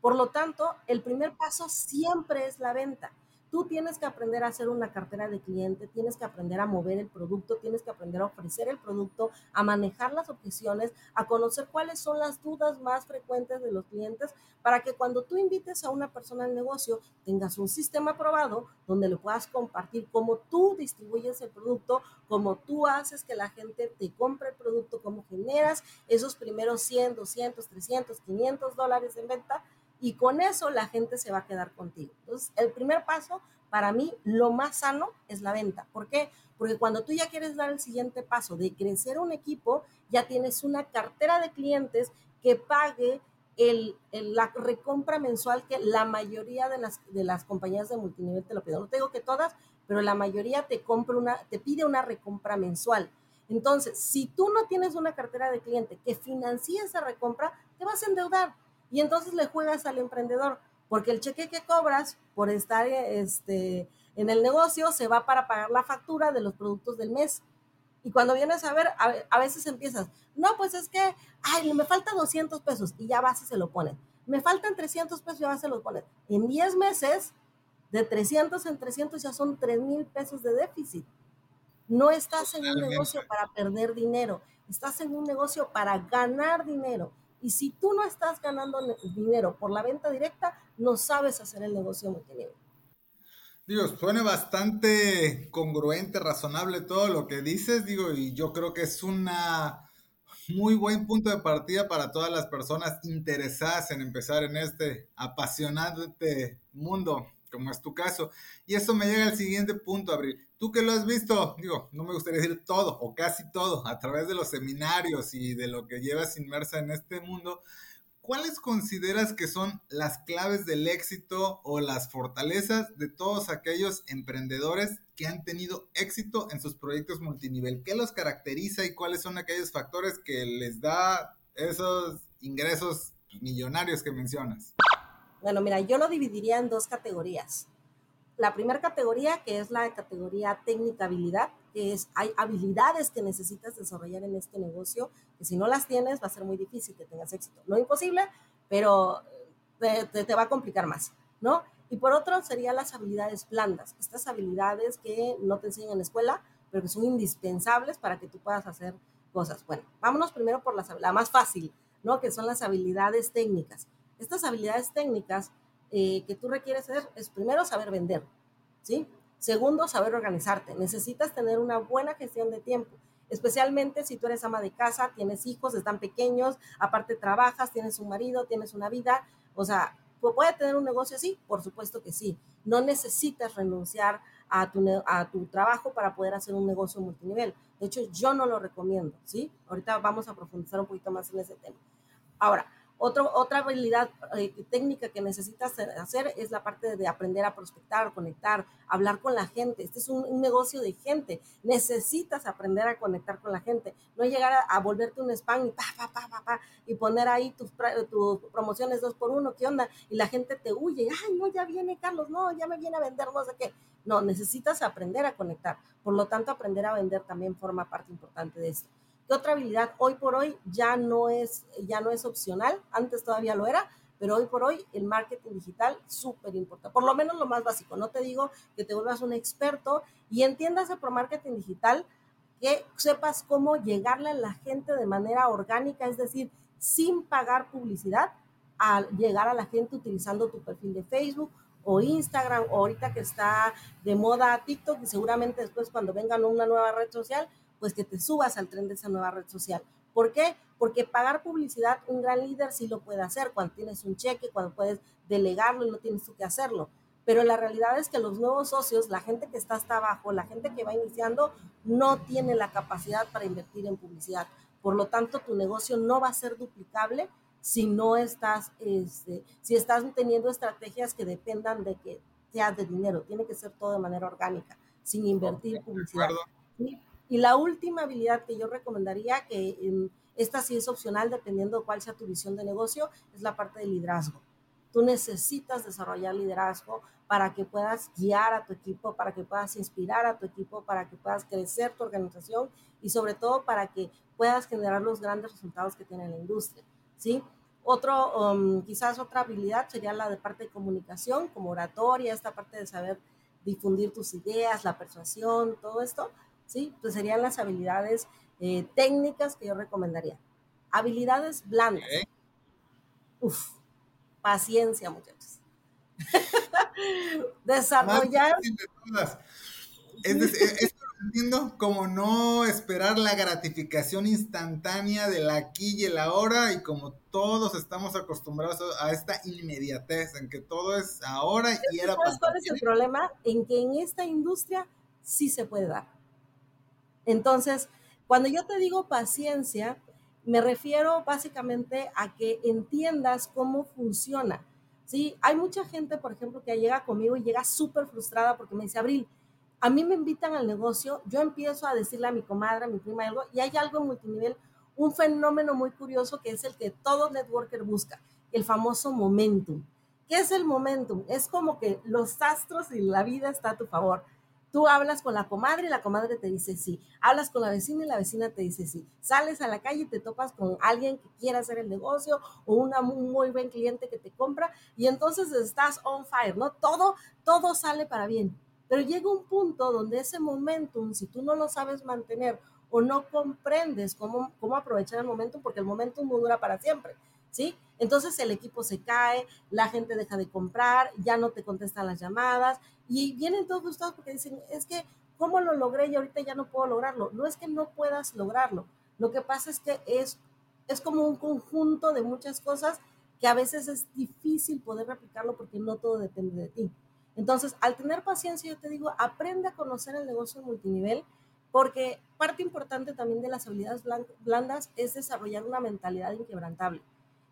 Por lo tanto, el primer paso siempre es la venta. Tú tienes que aprender a hacer una cartera de cliente, tienes que aprender a mover el producto, tienes que aprender a ofrecer el producto, a manejar las objeciones, a conocer cuáles son las dudas más frecuentes de los clientes para que cuando tú invites a una persona al negocio tengas un sistema probado donde le puedas compartir cómo tú distribuyes el producto, cómo tú haces que la gente te compre el producto, cómo generas esos primeros 100, 200, 300, 500 dólares en venta y con eso la gente se va a quedar contigo. Entonces, el primer paso, para mí, lo más sano es la venta. ¿Por qué? Porque cuando tú ya quieres dar el siguiente paso de crecer un equipo, ya tienes una cartera de clientes que pague el, la recompra mensual que la mayoría de las, de las compañías de multinivel te lo piden. No te digo que todas, pero la mayoría te, compra una, te pide una recompra mensual. Entonces, si tú no tienes una cartera de cliente que financie esa recompra, te vas a endeudar y entonces le juegas al emprendedor, porque el cheque que cobras por estar este, en el negocio se va para pagar la factura de los productos del mes. Y cuando vienes a ver, a, veces empiezas, no, pues es que, ay, me falta 200 pesos y ya vas y se lo ponen. Me faltan 300 pesos y ya vas y se los ponen. En 10 meses, de 300 en 300 ya son 3 mil pesos de déficit. No estás en un negocio para perder dinero, estás en un negocio para ganar dinero. Y si tú no estás ganando dinero por la venta directa, no sabes hacer el negocio multinivel. Digo, suena bastante congruente, razonable todo lo que dices, digo, y yo creo que es una muy buen punto de partida para todas las personas interesadas en empezar en este apasionante mundo, como es tu caso. Y eso me llega al siguiente punto, Abril. Tú que lo has visto, digo, no me gustaría decir todo o casi todo, a través de los seminarios y de lo que llevas inmersa en este mundo, ¿cuáles consideras que son las claves del éxito o las fortalezas de todos aquellos emprendedores que han tenido éxito en sus proyectos multinivel? ¿Qué los caracteriza y cuáles son aquellos factores que les da esos ingresos millonarios que mencionas? Bueno, mira, yo lo dividiría en dos categorías la primera categoría, que es la categoría técnica habilidad, que es, hay habilidades que necesitas desarrollar en este negocio, que si no las tienes va a ser muy difícil que tengas éxito. No imposible, pero te, te, va a complicar más, ¿no? Y por otro, serían las habilidades blandas, estas habilidades que no te enseñan en la escuela, pero que son indispensables para que tú puedas hacer cosas. Bueno, vámonos primero por la, la más fácil, ¿no? Que son las habilidades técnicas. Estas habilidades técnicas eh, que tú requieres hacer es primero saber vender, ¿sí? Segundo, saber organizarte. Necesitas tener una buena gestión de tiempo, especialmente si tú eres ama de casa, tienes hijos, están pequeños, aparte trabajas, tienes un marido, tienes una vida, o sea, ¿puede tener un negocio así? Por supuesto que sí. No necesitas renunciar a tu, a tu trabajo para poder hacer un negocio multinivel. De hecho, yo no lo recomiendo, ¿sí? Ahorita vamos a profundizar un poquito más en ese tema. Ahora, otra habilidad eh, técnica que necesitas hacer es la parte de aprender a prospectar, conectar, hablar con la gente. Este es un, negocio de gente. Necesitas aprender a conectar con la gente. No llegar a, volverte un spam y pa, pa, pa, pa, pa, y poner ahí tus, tus promociones dos por uno, ¿qué onda? Y la gente te huye. Ay, no, ya viene Carlos, no, ya me viene a vender, no sé qué. No, necesitas aprender a conectar. Por lo tanto, aprender a vender también forma parte importante de esto otra habilidad hoy por hoy ya no es, ya no es opcional? Antes todavía lo era, pero hoy por hoy el marketing digital súper importante, por lo menos lo más básico. No te digo que te vuelvas un experto y entiendas por marketing digital que sepas cómo llegarle a la gente de manera orgánica, es decir, sin pagar publicidad, al llegar a la gente utilizando tu perfil de Facebook o Instagram, o ahorita que está de moda TikTok, y seguramente después cuando vengan una nueva red social, pues que te subas al tren de esa nueva red social. ¿Por qué? Porque pagar publicidad, un gran líder sí lo puede hacer cuando tienes un cheque, cuando puedes delegarlo y no tienes tú que hacerlo. Pero la realidad es que los nuevos socios, la gente que está hasta abajo, la gente que va iniciando, no tiene la capacidad para invertir en publicidad. Por lo tanto, tu negocio no va a ser duplicable si no estás, este, si estás teniendo estrategias que dependan de que seas de dinero. Tiene que ser todo de manera orgánica, sin invertir publicidad. Y la última habilidad que yo recomendaría, que esta sí es opcional dependiendo de cuál sea tu visión de negocio, es la parte de liderazgo. Tú necesitas desarrollar liderazgo para que puedas guiar a tu equipo, para que puedas inspirar a tu equipo, para que puedas crecer tu organización y sobre todo para que puedas generar los grandes resultados que tiene la industria, ¿sí? Otro, um, quizás otra habilidad sería la de parte de comunicación, como oratoria, esta parte de saber difundir tus ideas, la persuasión, todo esto. ¿Sí? Pues serían las habilidades eh, técnicas que yo recomendaría. Habilidades blandas. Uf, paciencia, muchachos. <laughs> Desarrollar. Es decir, esto lo entiendo como no esperar la gratificación instantánea del aquí y el ahora y como todos estamos acostumbrados a esta inmediatez en que todo es ahora y era ¿Sabes cuál es el problema? En que en esta industria sí se puede dar. Entonces, cuando yo te digo paciencia, me refiero básicamente a que entiendas cómo funciona. ¿sí? Hay mucha gente, por ejemplo, que llega conmigo y llega súper frustrada porque me dice, Abril, a mí me invitan al negocio, yo empiezo a decirle a mi comadre, a mi prima algo, y hay algo en multinivel, un fenómeno muy curioso que es el que todo networker busca, el famoso momentum. ¿Qué es el momentum? Es como que los astros y la vida está a tu favor. Tú hablas con la comadre y la comadre te dice sí. Hablas con la vecina y la vecina te dice sí. Sales a la calle y te topas con alguien que quiere hacer el negocio o una, un muy buen cliente que te compra y entonces estás on fire, ¿no? Todo, todo sale para bien. Pero llega un punto donde ese momentum, si tú no lo sabes mantener o no comprendes cómo, cómo aprovechar el momentum, porque el momentum no dura para siempre, ¿sí? Entonces el equipo se cae, la gente deja de comprar, ya no te contestan las llamadas y vienen todos frustrados porque dicen, es que, ¿cómo lo logré y ahorita ya no puedo lograrlo? No es que no puedas lograrlo, lo que pasa es que es, es como un conjunto de muchas cosas que a veces es difícil poder replicarlo porque no todo depende de ti. Entonces, al tener paciencia, yo te digo, aprende a conocer el negocio multinivel, porque parte importante también de las habilidades blandas es desarrollar una mentalidad inquebrantable.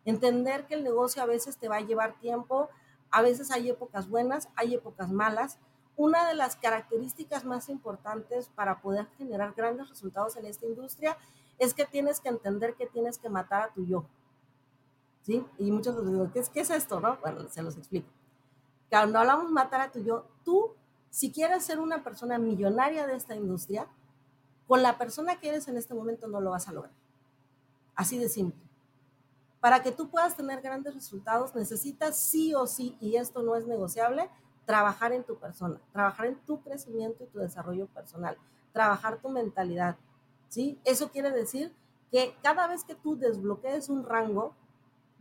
Entender que el negocio a veces te va a llevar tiempo, a veces hay épocas buenas, hay épocas malas. Una de las características más importantes para poder generar grandes resultados en esta industria es que tienes que entender que tienes que matar a tu yo. ¿Sí? Y muchos ¿qué es, ¿qué es esto? No? Bueno, se los explico. Cuando hablamos matar a tu yo, tú, si quieres ser una persona millonaria de esta industria, con la persona que eres en este momento no lo vas a lograr. Así de simple. Para que tú puedas tener grandes resultados, necesitas sí o sí, y esto no es negociable, trabajar en tu persona, trabajar en tu crecimiento y tu desarrollo personal, trabajar tu mentalidad. ¿sí? Eso quiere decir que cada vez que tú desbloquees un rango,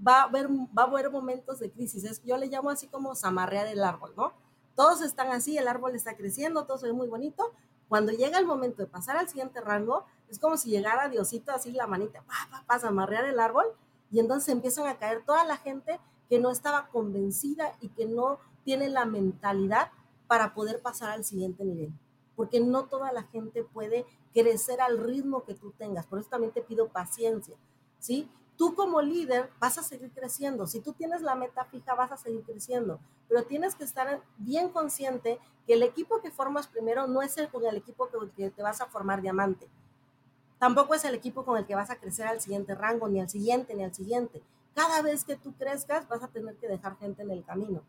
va a haber, va a haber momentos de crisis. Yo le llamo así como zamarrear el árbol, ¿no? Todos están así, el árbol está creciendo, todo se ve muy bonito. Cuando llega el momento de pasar al siguiente rango, es como si llegara Diosito así la manita, pa, pa, pa, zamarrear el árbol y entonces empiezan a caer toda la gente que no estaba convencida y que no tiene la mentalidad para poder pasar al siguiente nivel. Porque no toda la gente puede crecer al ritmo que tú tengas. Por eso también te pido paciencia, ¿sí? tú como líder vas a seguir creciendo. Si tú tienes la meta fija, vas a seguir creciendo. Pero tienes que estar bien consciente que el equipo que formas primero no es el con el equipo que, te vas a formar diamante. Tampoco es el equipo con el que vas a crecer al siguiente rango, ni al siguiente, ni al siguiente. Cada vez que tú crezcas, vas a tener que dejar gente en el camino.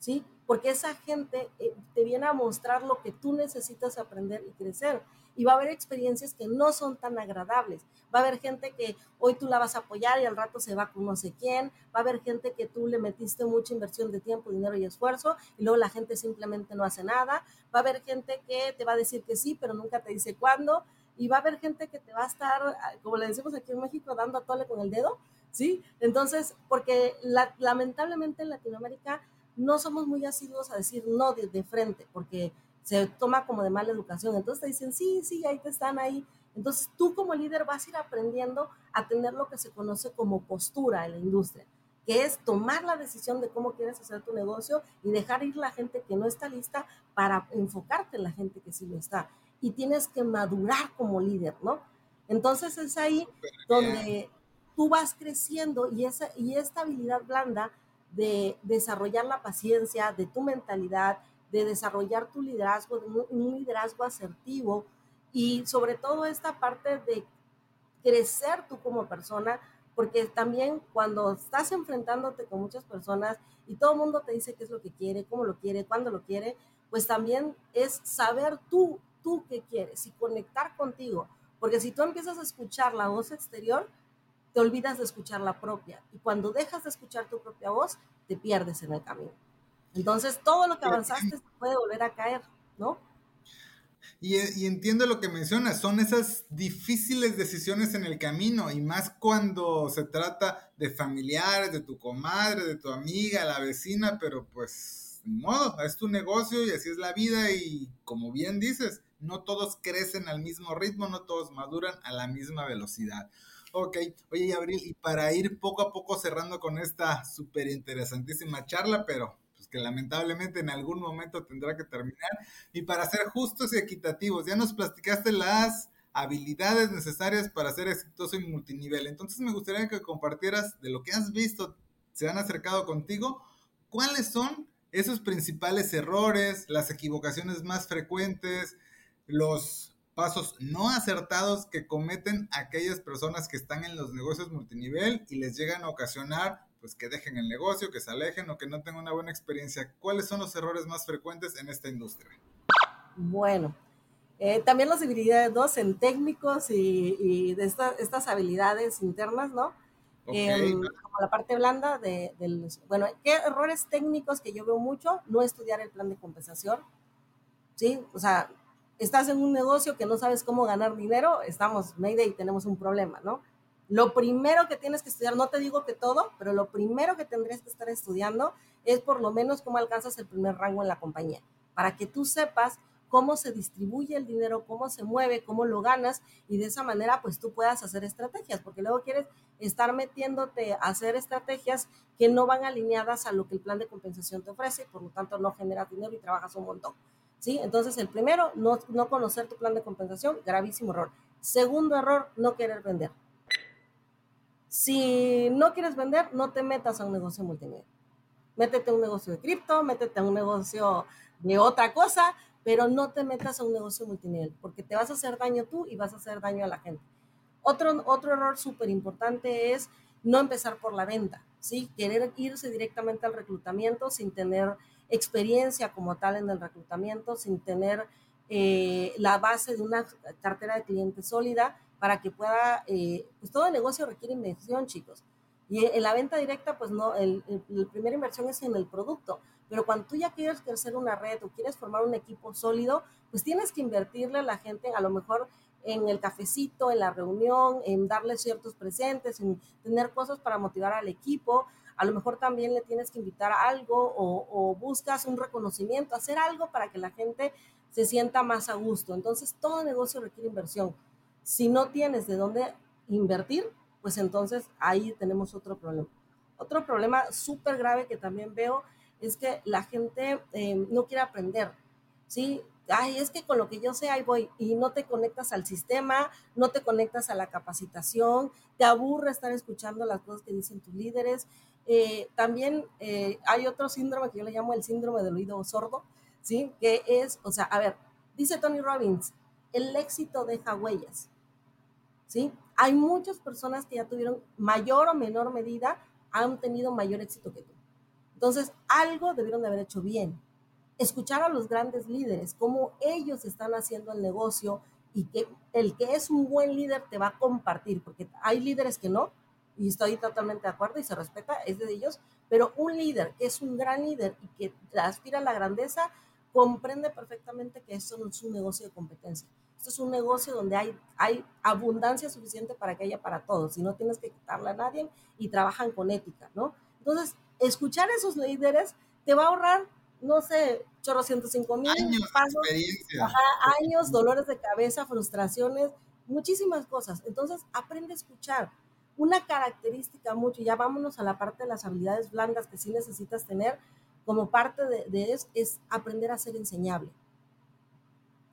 ¿Sí? Porque esa gente eh, te viene a mostrar lo que tú necesitas aprender y crecer y va a haber experiencias que no son tan agradables. Va a haber gente que hoy tú la vas a apoyar y al rato se va con no sé quién. Va a haber gente que tú le metiste mucha inversión de tiempo, dinero y esfuerzo y luego la gente simplemente no hace nada. Va a haber gente que te va a decir que sí, pero nunca te dice cuándo. Y va a haber gente que te va a estar, como le decimos aquí en México, dando a tole con el dedo. ¿Sí? Entonces, porque lamentablemente en Latinoamérica no somos muy asiduos a decir no de, de frente, porque se toma como de mala educación. Entonces te dicen, sí, sí, ahí te están ahí. Entonces tú como líder vas a ir aprendiendo a tener lo que se conoce como postura en la industria, que es tomar la decisión de cómo quieres hacer tu negocio y dejar ir la gente que no está lista para enfocarte en la gente que sí lo está. Y tienes que madurar como líder, ¿no? Entonces es ahí donde tú vas creciendo y, esa, y esta habilidad blanda de desarrollar la paciencia, de tu mentalidad, de desarrollar tu liderazgo, de un liderazgo asertivo y sobre todo esta parte de crecer tú como persona, porque también cuando estás enfrentándote con muchas personas y todo el mundo te dice qué es lo que quiere, cómo lo quiere, cuándo lo quiere, pues también es saber tú, tú qué quieres y conectar contigo, porque si tú empiezas a escuchar la voz exterior, te olvidas de escuchar la propia y cuando dejas de escuchar tu propia voz, te pierdes en el camino. Entonces, todo lo que avanzaste se puede volver a caer, ¿no? Y, entiendo lo que mencionas, son esas difíciles decisiones en el camino, y más cuando se trata de familiares, de tu comadre, de tu amiga, la vecina, pero pues, ni modo, es tu negocio y así es la vida, y como bien dices, no todos crecen al mismo ritmo, no todos maduran a la misma velocidad. Ok, oye, Abril, y para ir poco a poco cerrando con esta súper interesantísima charla, pero que lamentablemente en algún momento tendrá que terminar. Y para ser justos y equitativos, ya nos platicaste las habilidades necesarias para ser exitoso en multinivel. Entonces me gustaría que compartieras de lo que has visto, se han acercado contigo, cuáles son esos principales errores, las equivocaciones más frecuentes, los pasos no acertados que cometen aquellas personas que están en los negocios multinivel y les llegan a ocasionar pues que dejen el negocio, que se alejen o que no tengan una buena experiencia. ¿Cuáles son los errores más frecuentes en esta industria? Bueno, eh, también las habilidades dos en técnicos y, de estas habilidades internas, ¿no? Em, como la parte blanda de, del... Bueno, ¿qué errores técnicos que yo veo mucho? No estudiar el plan de compensación, ¿sí? O sea, estás en un negocio que no sabes cómo ganar dinero, estamos, Mayday, tenemos un problema, ¿no? Lo primero que tienes que estudiar, no te digo que todo, pero lo primero que tendrías que estar estudiando es por lo menos cómo alcanzas el primer rango en la compañía, para que tú sepas cómo se distribuye el dinero, cómo se mueve, cómo lo ganas y de esa manera pues tú puedas hacer estrategias, porque luego quieres estar metiéndote a hacer estrategias que no van alineadas a lo que el plan de compensación te ofrece, por lo tanto no generas dinero y trabajas un montón. ¿Sí? Entonces, el primero, no, no conocer tu plan de compensación, gravísimo error. Segundo error, no querer vender. Si no quieres vender, no te metas a un negocio multinivel. Métete a un negocio de cripto, métete a un negocio de otra cosa, pero no te metas a un negocio multinivel, porque te vas a hacer daño tú y vas a hacer daño a la gente. Otro, otro error súper importante es no empezar por la venta, ¿sí? Querer irse directamente al reclutamiento sin tener experiencia como tal en el reclutamiento, sin tener eh, la base de una cartera de clientes sólida para que pueda, eh, pues todo negocio requiere inversión, chicos. Y en la venta directa, pues no, el, la primera inversión es en el producto. Pero cuando tú ya quieres crecer una red o quieres formar un equipo sólido, pues tienes que invertirle a la gente, a lo mejor en el cafecito, en la reunión, en darle ciertos presentes, en tener cosas para motivar al equipo. A lo mejor también le tienes que invitar a algo o, buscas un reconocimiento, hacer algo para que la gente se sienta más a gusto. Entonces, todo negocio requiere inversión. Si no tienes de dónde invertir, pues entonces ahí tenemos otro problema. Otro problema súper grave que también veo es que la gente eh, no quiere aprender, ¿sí? Ay, es que con lo que yo sé, ahí voy, y no te conectas al sistema, no te conectas a la capacitación, te aburre estar escuchando las cosas que dicen tus líderes. Eh, también eh, hay otro síndrome que yo le llamo el síndrome del oído sordo, ¿sí? Que es, o sea, a ver, dice Tony Robbins, el éxito deja huellas, ¿sí? Hay muchas personas que ya tuvieron mayor o menor medida, han tenido mayor éxito que tú. Entonces, algo debieron de haber hecho bien. Escuchar a los grandes líderes, cómo ellos están haciendo el negocio y que el que es un buen líder te va a compartir, porque hay líderes que no, y estoy totalmente de acuerdo y se respeta, es de ellos, pero un líder que es un gran líder y que aspira a la grandeza, comprende perfectamente que esto no es un negocio de competencia. Esto es un negocio donde hay, hay abundancia suficiente para que haya para todos y no tienes que quitarle a nadie y trabajan con ética, ¿no? Entonces, escuchar a esos líderes te va a ahorrar, no sé, chorro 105 mil años, pasos, años, dolores de cabeza, frustraciones, muchísimas cosas. Entonces, aprende a escuchar. Una característica mucho, ya vámonos a la parte de las habilidades blandas que sí necesitas tener como parte de, de eso, es aprender a ser enseñable.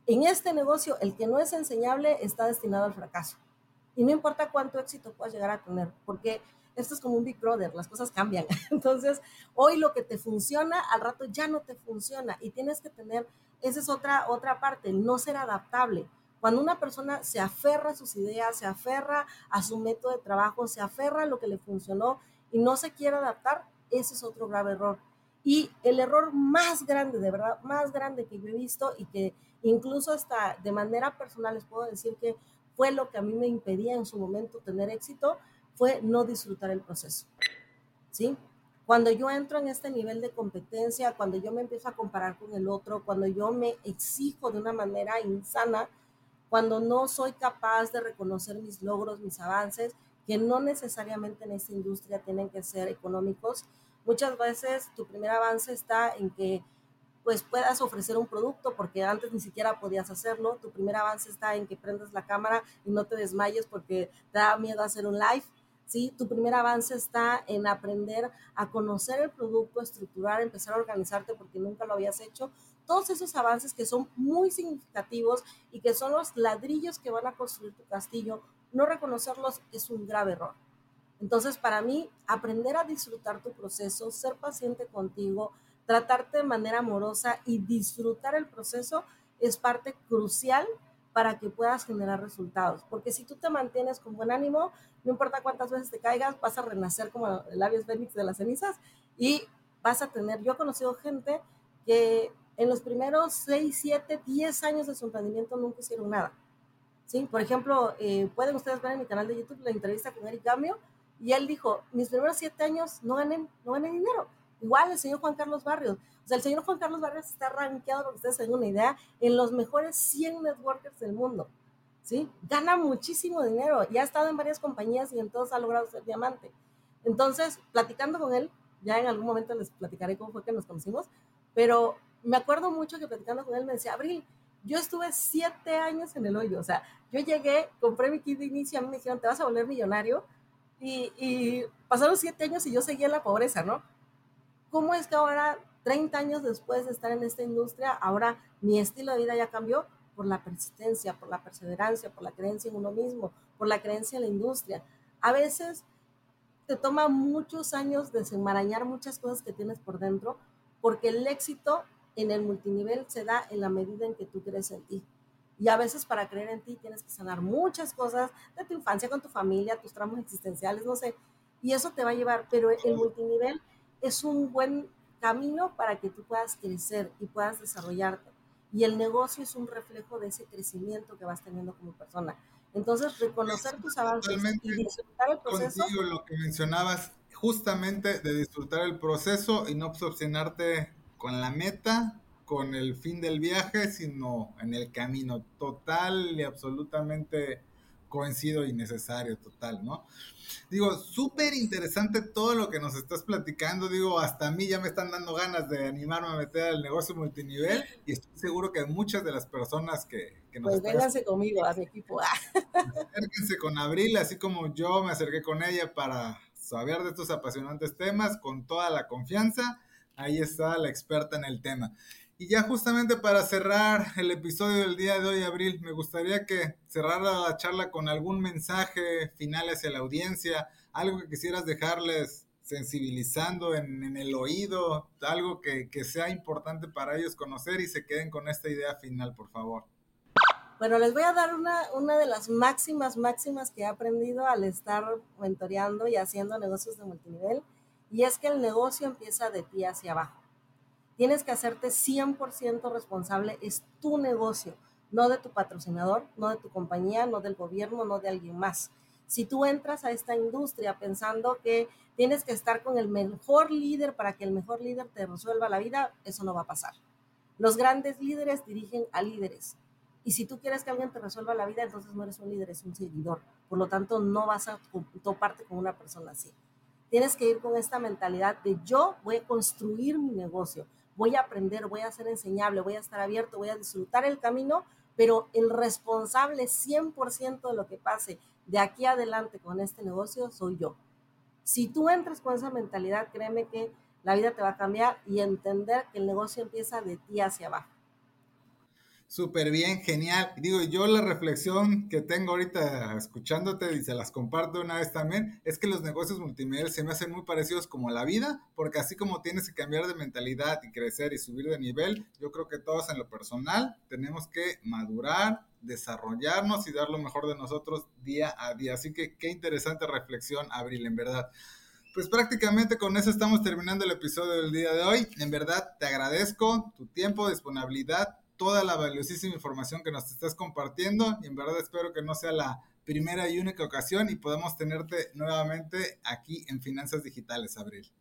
En este negocio, el que no es enseñable está destinado al fracaso. Y no importa cuánto éxito puedas llegar a tener, porque esto es como un Big Brother, las cosas cambian. <laughs> Entonces, hoy lo que te funciona, al rato ya no te funciona y tienes que tener, esa es otra, otra parte, no ser adaptable. Cuando una persona se aferra a sus ideas, se aferra a su método de trabajo, se aferra a lo que le funcionó y no se quiere adaptar, ese es otro grave error. Y el error más grande, de verdad, más grande que yo he visto y que incluso hasta de manera personal les puedo decir que fue lo que a mí me impedía en su momento tener éxito, fue no disfrutar el proceso. ¿Sí? Cuando yo entro en este nivel de competencia, cuando yo me empiezo a comparar con el otro, cuando yo me exijo de una manera insana, cuando no soy capaz de reconocer mis logros, mis avances, que no necesariamente en esta industria tienen que ser económicos, muchas veces tu primer avance está en que pues puedas ofrecer un producto porque antes ni siquiera podías hacerlo. Tu primer avance está en que prendas la cámara y no te desmayes porque te da miedo hacer un live. ¿Sí? Tu primer avance está en aprender a conocer el producto, estructurar, empezar a organizarte porque nunca lo habías hecho. Todos esos avances que son muy significativos y que son los ladrillos que van a construir tu castillo, no reconocerlos es un grave error. Entonces, para mí, aprender a disfrutar tu proceso, ser paciente contigo, tratarte de manera amorosa y disfrutar el proceso es parte crucial para que puedas generar resultados. Porque si tú te mantienes con buen ánimo, no importa cuántas veces te caigas, vas a renacer como el Fénix de las cenizas y vas a tener, yo he conocido gente que en los primeros 6, 7, 10 años de su emprendimiento nunca hicieron nada. ¿Sí? Por ejemplo, eh, pueden ustedes ver en mi canal de YouTube la entrevista con Eric Gamio y él dijo, mis primeros 7 años no gané, no gané dinero. Igual el señor Juan Carlos Barrios. O sea, el señor Juan Carlos Barrios está rankeado, para que ustedes tengan una idea, en los mejores 100 networkers del mundo. ¿Sí? Gana muchísimo dinero y ha estado en varias compañías y en todos ha logrado ser diamante. Entonces, platicando con él, ya en algún momento les platicaré cómo fue que nos conocimos, pero me acuerdo mucho que platicando con él me decía, Abril, yo estuve siete años en el hoyo, o sea, yo llegué, compré mi kit de inicio, a mí me dijeron, te vas a volver millonario, y, y pasaron siete años y yo seguía en la pobreza, ¿no? ¿Cómo es que ahora, 30 años después de estar en esta industria, ahora mi estilo de vida ya cambió? Por la persistencia, por la perseverancia, por la creencia en uno mismo, por la creencia en la industria. A veces te toma muchos años desenmarañar muchas cosas que tienes por dentro, porque el éxito en el multinivel se da en la medida en que tú crees en ti. Y a veces para creer en ti tienes que sanar muchas cosas de tu infancia con tu familia, tus tramos existenciales, no sé. Y eso te va a llevar, pero el multinivel es un buen camino para que tú puedas crecer y puedas desarrollarte. Y el negocio es un reflejo de ese crecimiento que vas teniendo como persona. Entonces, reconocer tus avances y disfrutar el proceso. Contigo lo que mencionabas, justamente de disfrutar el proceso y no obsesionarte con la meta, con el fin del viaje, sino en el camino. Total y absolutamente coincido y necesario, total, ¿no? Digo, súper interesante todo lo que nos estás platicando. Digo, hasta a mí ya me están dando ganas de animarme a meter al negocio multinivel y estoy seguro que muchas de las personas que, que nos... Pues vénganse conmigo, a mi equipo. <laughs> Acérquense con Abril, así como yo me acerqué con ella para saber de estos apasionantes temas con toda la confianza. Ahí está la experta en el tema. Y ya justamente para cerrar el episodio del día de hoy, Abril, me gustaría que cerrara la charla con algún mensaje final hacia la audiencia, algo que quisieras dejarles sensibilizando en, el oído, algo que, sea importante para ellos conocer y se queden con esta idea final, por favor. Bueno, les voy a dar una, una de las máximas, máximas que he aprendido al estar mentoreando y haciendo negocios de multinivel, y es que el negocio empieza de ti hacia abajo. Tienes que hacerte 100% responsable, es tu negocio, no de tu patrocinador, no de tu compañía, no del gobierno, no de alguien más. Si tú entras a esta industria pensando que tienes que estar con el mejor líder para que el mejor líder te resuelva la vida, eso no va a pasar. Los grandes líderes dirigen a líderes y si tú quieres que alguien te resuelva la vida, entonces no eres un líder, eres un seguidor. Por lo tanto, no vas a toparte con una persona así. Tienes que ir con esta mentalidad de yo voy a construir mi negocio, voy a aprender, voy a ser enseñable, voy a estar abierto, voy a disfrutar el camino, pero el responsable 100% de lo que pase de aquí adelante con este negocio soy yo. Si tú entras con esa mentalidad, créeme que la vida te va a cambiar y entender que el negocio empieza de ti hacia abajo. Súper bien, genial. Digo, yo la reflexión que tengo ahorita escuchándote y se las comparto una vez también, es que los negocios multimedia se me hacen muy parecidos como la vida, porque así como tienes que cambiar de mentalidad y crecer y subir de nivel, yo creo que todos en lo personal tenemos que madurar, desarrollarnos y dar lo mejor de nosotros día a día. Así que qué interesante reflexión, Abril, en verdad. Pues prácticamente con eso estamos terminando el episodio del día de hoy. En verdad te agradezco tu tiempo, disponibilidad, toda la valiosísima información que nos estás compartiendo y en verdad espero que no sea la primera y única ocasión y podamos tenerte nuevamente aquí en Finanzas Digitales, Abril.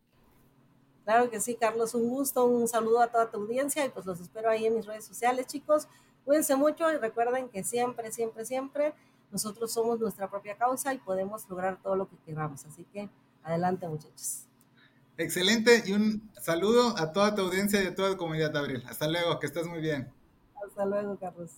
Claro que sí, Carlos, un gusto, un saludo a toda tu audiencia y pues los espero ahí en mis redes sociales, chicos. Cuídense mucho y recuerden que siempre, siempre, siempre nosotros somos nuestra propia causa y podemos lograr todo lo que queramos. Así que adelante, muchachos. Excelente y un saludo a toda tu audiencia y a toda tu comunidad, Abril. Hasta luego, que estés muy bien. Hasta luego, Carlos.